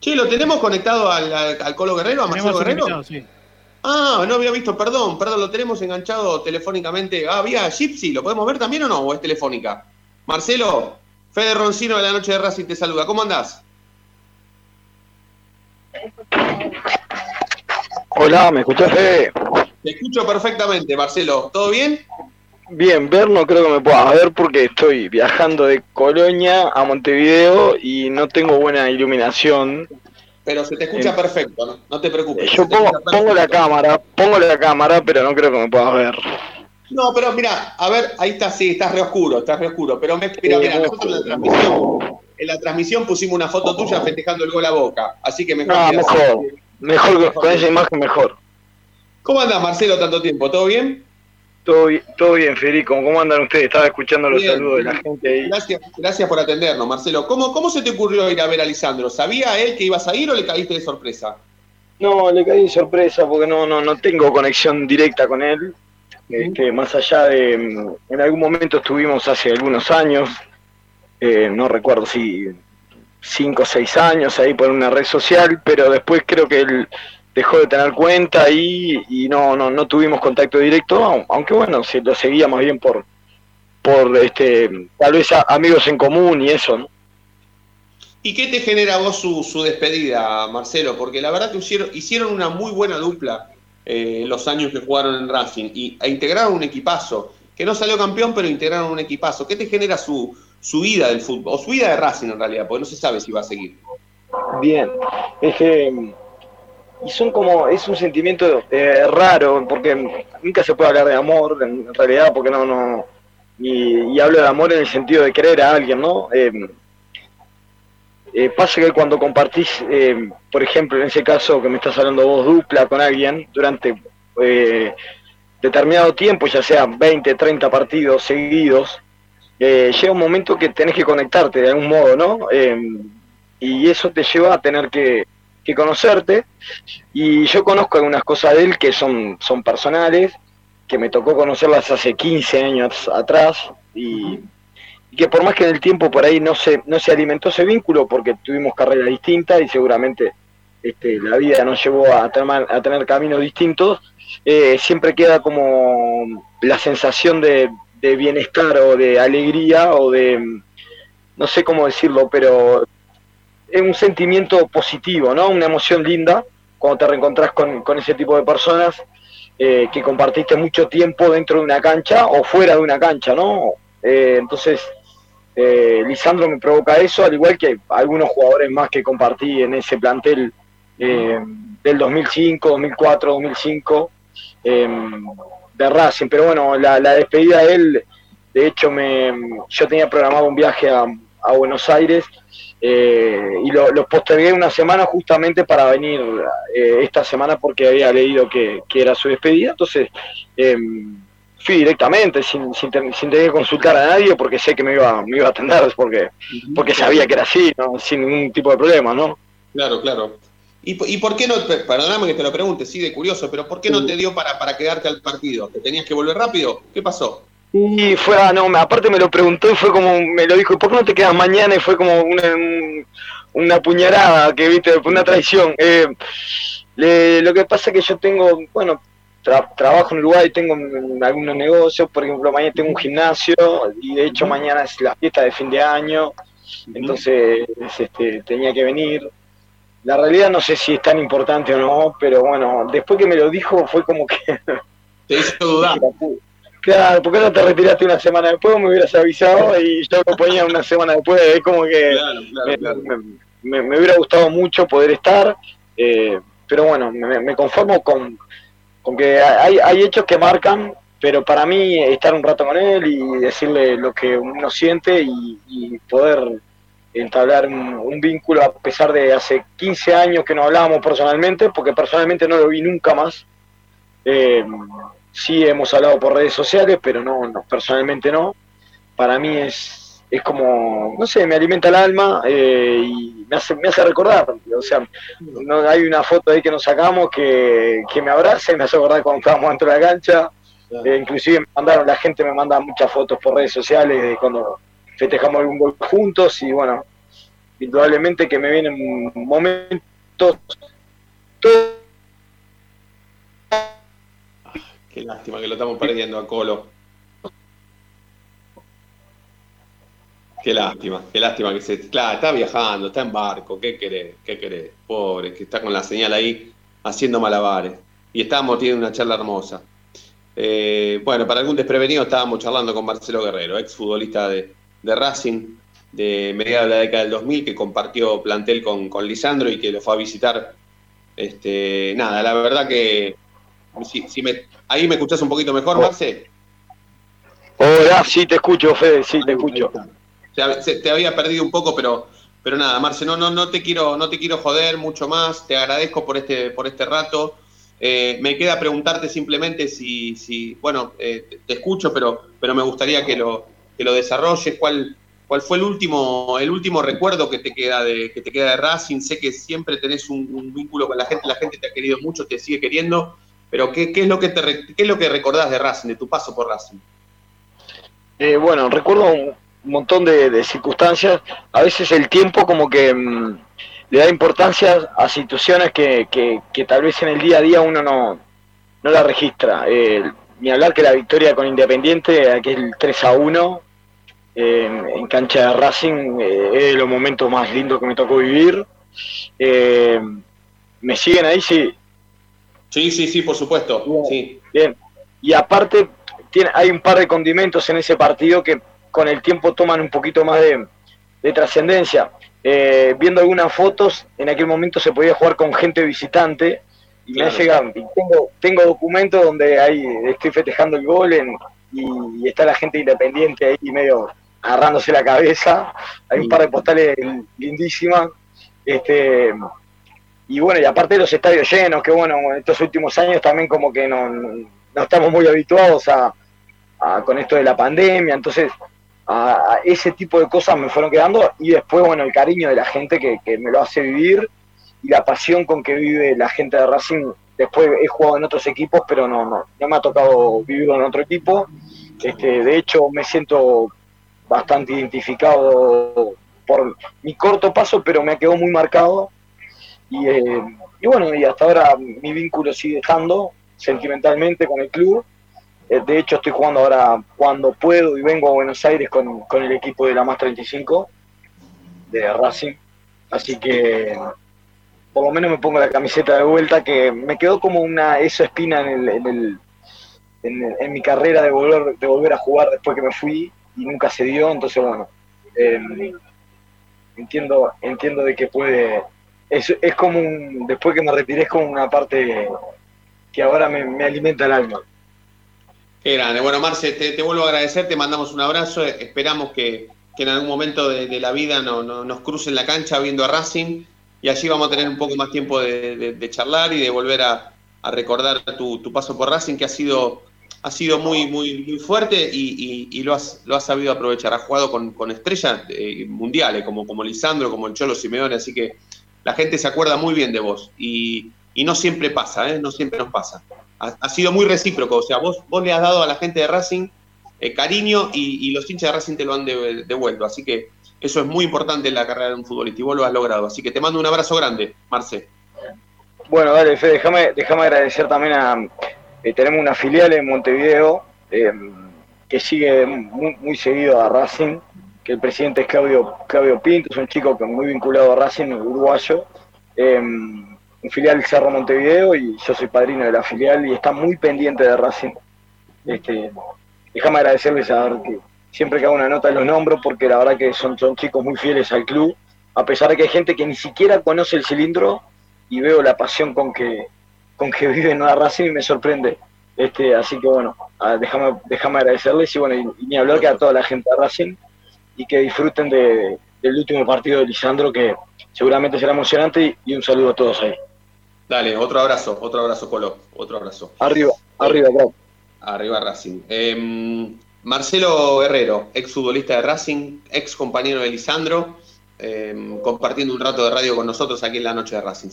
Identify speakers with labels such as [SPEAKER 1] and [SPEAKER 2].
[SPEAKER 1] Che, ¿lo tenemos conectado al, al, Colo Guerrero, a Marcelo Guerrero? Sí. Ah, no había visto, perdón, perdón, lo tenemos enganchado telefónicamente. Ah, vía Gypsy, ¿lo podemos ver también o no? ¿O es telefónica? Marcelo, Fede Roncino de la Noche de Racing te saluda. ¿Cómo andás?
[SPEAKER 2] Hola, ¿me escuchás, Fede?
[SPEAKER 1] Te escucho perfectamente, Marcelo. ¿Todo bien?
[SPEAKER 2] Bien, ver no creo que me puedas ver porque estoy viajando de Colonia a Montevideo y no tengo buena iluminación.
[SPEAKER 1] Pero se te escucha eh, perfecto, ¿no? te preocupes.
[SPEAKER 2] Yo pongo, la cámara, pongo la cámara, pero no creo que me puedas ver.
[SPEAKER 1] No, pero mira, a ver, ahí está, sí, estás re oscuro, estás re oscuro. Pero mira, mira, nosotros en la transmisión, en la transmisión pusimos una foto tuya festejando el gol a boca. Así que mejor.
[SPEAKER 2] No, mejor, mejor, con esa imagen mejor.
[SPEAKER 1] ¿Cómo andas, Marcelo, tanto tiempo? ¿Todo bien?
[SPEAKER 2] Todo, todo bien, Federico. ¿Cómo andan ustedes? Estaba escuchando los saludos de la gente ahí.
[SPEAKER 1] Gracias, gracias por atendernos, Marcelo. ¿Cómo, ¿Cómo se te ocurrió ir a ver a Lisandro? ¿Sabía él que ibas a ir o le caíste de sorpresa?
[SPEAKER 2] No, le caí de sorpresa porque no, no, no tengo conexión directa con él. que más allá de. En algún momento estuvimos hace algunos años, eh, no recuerdo si cinco o seis años ahí por una red social, pero después creo que él dejó de tener cuenta y, y no, no, no tuvimos contacto directo, aunque bueno, se lo seguíamos bien por, por este, tal vez amigos en común y eso, ¿no?
[SPEAKER 1] ¿Y qué te genera vos su, su despedida, Marcelo? Porque la verdad que hicieron, hicieron una muy buena dupla eh, los años que jugaron en Racing y, e integraron un equipazo, que no salió campeón, pero integraron un equipazo. ¿Qué te genera su, su vida del fútbol? O su vida de Racing en realidad, porque no se sabe si va a seguir.
[SPEAKER 2] Bien, es que y son como, es un sentimiento eh, raro, porque nunca se puede hablar de amor, en realidad, porque no, no, y, hablo de amor en el sentido de querer a alguien, ¿no? Eh, eh, pasa que cuando compartís, por ejemplo, en ese caso que me estás hablando vos, dupla con alguien durante determinado tiempo, ya sea 20, 30 partidos seguidos, llega un momento que tenés que conectarte de algún modo, ¿no? y eso te lleva a tener que que conocerte. Y yo conozco algunas cosas de él que son, son personales, que me tocó conocerlas hace 15 años atrás y, que por más que en el tiempo por ahí no se, no se alimentó ese vínculo porque tuvimos carreras distintas y seguramente este, la vida nos llevó a tener, a tener caminos distintos, eh, siempre queda como la sensación de, de bienestar o de alegría o de, no sé cómo decirlo, pero es un sentimiento positivo, ¿no? Una emoción linda cuando te reencontrás con, ese tipo de personas eh, que compartiste mucho tiempo dentro de una cancha o fuera de una cancha, ¿no? Eh, entonces, eh, Lisandro me provoca eso, al igual que algunos jugadores más que compartí en ese plantel del 2005, 2004, 2005 de Racing. Pero bueno, la, despedida de él, de hecho, me, yo tenía programado un viaje a, a Buenos Aires eh, y lo, postergué una semana justamente para venir eh, esta semana porque había leído que, era su despedida, entonces em, fui directamente sin, sin, tener que consultar a nadie porque sé que me iba, me iba a atender porque, porque sabía que era así, sin ningún tipo de problema, ¿no?
[SPEAKER 1] Claro, claro. ¿Y, ¿Y por qué no, perdóname que te lo pregunte, sí, de curioso, pero ¿por qué no te dio para, para quedarte al partido? ¿Te tenías que volver rápido? ¿Qué pasó?
[SPEAKER 2] Y fue, ah, no, aparte me lo preguntó y fue como, me lo dijo, ¿por qué no te quedas mañana? Y fue como una, una puñalada, que viste, una traición. Eh, lo que pasa es que yo tengo, bueno, trabajo en Uruguay, tengo algunos negocios, por ejemplo, mañana tengo un gimnasio y de hecho mañana es la fiesta de fin de año, entonces este, tenía que venir. La realidad no sé si es tan importante o no, pero bueno, después que me lo dijo fue como que...
[SPEAKER 1] Te hizo dudar.
[SPEAKER 2] Claro, ¿por qué no te retiraste una semana después? Me hubieras avisado y yo lo ponía una semana después. Es como que me, hubiera gustado mucho poder estar, eh, pero bueno, me, conformo con, con que hay, hay hechos que marcan, pero para mí estar un rato con él y decirle lo que uno siente y, poder entablar un, vínculo a pesar de hace 15 años que no hablábamos personalmente, porque personalmente no lo vi nunca más. Eh, sí hemos hablado por redes sociales, pero no, no personalmente no. Para mí es, es como, no sé, me alimenta el alma eh, y me hace, me hace recordar. O sea, no, hay una foto ahí que nos sacamos que, me abraza y me hace recordar cuando estábamos dentro de la cancha. Eh, inclusive me mandaron, la gente me manda muchas fotos por redes sociales de cuando festejamos algún gol juntos y bueno, indudablemente que me vienen momentos
[SPEAKER 1] Qué lástima que lo estamos perdiendo a Colo. Qué lástima, qué lástima que se. Claro, está viajando, está en barco, ¿qué querés? ¿Qué querés? Pobre, que está con la señal ahí haciendo malabares. Y estábamos teniendo una charla hermosa. Eh, bueno, para algún desprevenido estábamos charlando con Marcelo Guerrero, ex futbolista de, Racing de mediados de la década del 2000, que compartió plantel con, con Lisandro y que lo fue a visitar. Este, nada, la verdad que si, me, ahí me escuchás un poquito mejor, Marce.
[SPEAKER 2] Hola, sí te escucho, Fede, sí te escucho.
[SPEAKER 1] Te, había perdido un poco, pero, pero nada, Marce, no, no, no te quiero, no te quiero joder mucho más. Te agradezco por este, por este rato. Eh, me queda preguntarte simplemente si, si bueno, eh, te escucho, pero, pero me gustaría que lo, que lo desarrolles. ¿Cuál, cuál fue el último, el último recuerdo que te queda de, que te queda de Racing? Sé que siempre tenés un, un vínculo con la gente, la gente te ha querido mucho, te sigue queriendo pero ¿qué, es lo que te, qué es lo que recordás de Racing, de tu paso por Racing?
[SPEAKER 2] Eh, bueno, recuerdo un montón de, circunstancias. A veces el tiempo como que mm, le da importancia a situaciones que, que, tal vez en el día a día uno no, no la registra. Eh, ni hablar que la victoria con Independiente, aquel 3 a 1 en cancha de Racing, eh, es los momentos más lindos que me tocó vivir. Eh, ¿Me siguen ahí? Sí.
[SPEAKER 1] Sí, sí, sí, por supuesto.
[SPEAKER 2] Bien, bien. Y aparte, tiene, hay un par de condimentos en ese partido que con el tiempo toman un poquito más de, trascendencia. Eh, viendo algunas fotos, en aquel momento se podía jugar con gente visitante y me ha llegado, tengo, tengo documentos donde hay, estoy festejando el gol y, está la gente independiente ahí medio agarrándose la cabeza. Hay un par de postales lindísimas. Este, y bueno, y aparte de los estadios llenos, que bueno, en estos últimos años también como que no, no estamos muy habituados a, con esto de la pandemia, entonces a, ese tipo de cosas me fueron quedando y después, bueno, el cariño de la gente que, me lo hace vivir y la pasión con que vive la gente de Racing. Después he jugado en otros equipos, pero no, no, no me ha tocado vivir en otro equipo. Este, de hecho, me siento bastante identificado por mi corto paso, pero me quedado muy marcado eh, y, bueno, y hasta ahora mi vínculo sigue estando sentimentalmente con el club. Eh, de hecho, estoy jugando ahora cuando puedo y vengo a Buenos Aires con, el equipo de la Más 35 de Racing. Así que por lo menos me pongo la camiseta de vuelta, que me quedó como una esa espina en, el, en, mi carrera de volver, de volver a jugar después que me fui y nunca se dio. Entonces, bueno, eh, entiendo, entiendo de que puede es, es como un, después que me retiré es como una parte que ahora me, alimenta el alma.
[SPEAKER 1] Qué grande. Bueno, Marce, te, vuelvo a agradecer, te mandamos un abrazo, esperamos que, en algún momento de, la vida no, nos crucen la cancha viendo a Racing y allí vamos a tener un poco más tiempo de, charlar y de volver a, recordar tu, paso por Racing, que ha sido, ha sido muy, muy, muy fuerte y, lo, has, lo has sabido aprovechar. Has jugado con, con estrellas eh, mundiales como, como Lisandro, como el Cholo Simeone, así que la gente se acuerda muy bien de vos y, no siempre pasa, ¿eh? no siempre nos pasa. Ha, sido muy recíproco, o sea, vos, vos le has dado a la gente de Racing eh, cariño y, los hinchas de Racing te lo han devuelto, así que eso es muy importante en la carrera de un futbolista y vos lo has logrado, así que te mando un abrazo grande, Marce.
[SPEAKER 2] Bueno, dale, Fede, déjame, déjame agradecer también a... Eh, tenemos una filial en Montevideo que sigue muy seguido a Racing, que el presidente es Claudio, Claudio Pinto, es un chico que muy vinculado a Racing, uruguayo, eh, un filial Cerro Montevideo y yo soy padrino de la filial y está muy pendiente de Racing. Este, déjame agradecerles a ver que siempre que hago una nota los nombro porque la verdad que son, son chicos muy fieles al club, a pesar de que hay gente que ni siquiera conoce el cilindro y veo la pasión con que, con que viven a Racing y me sorprende. Este, así que bueno, déjame, déjame agradecerles y bueno, y, ni hablar que a toda la gente de Racing y que disfruten de, del último partido de Lisandro, que seguramente será emocionante, y, un saludo a todos ahí.
[SPEAKER 1] Dale, otro abrazo, otro abrazo, Colo, otro abrazo.
[SPEAKER 2] Arriba, arriba.
[SPEAKER 1] Arriba Racing. Em, Marcelo Guerrero, ex futbolista de Racing, ex compañero de Lisandro, em, compartiendo un rato de radio con nosotros aquí en la noche de Racing.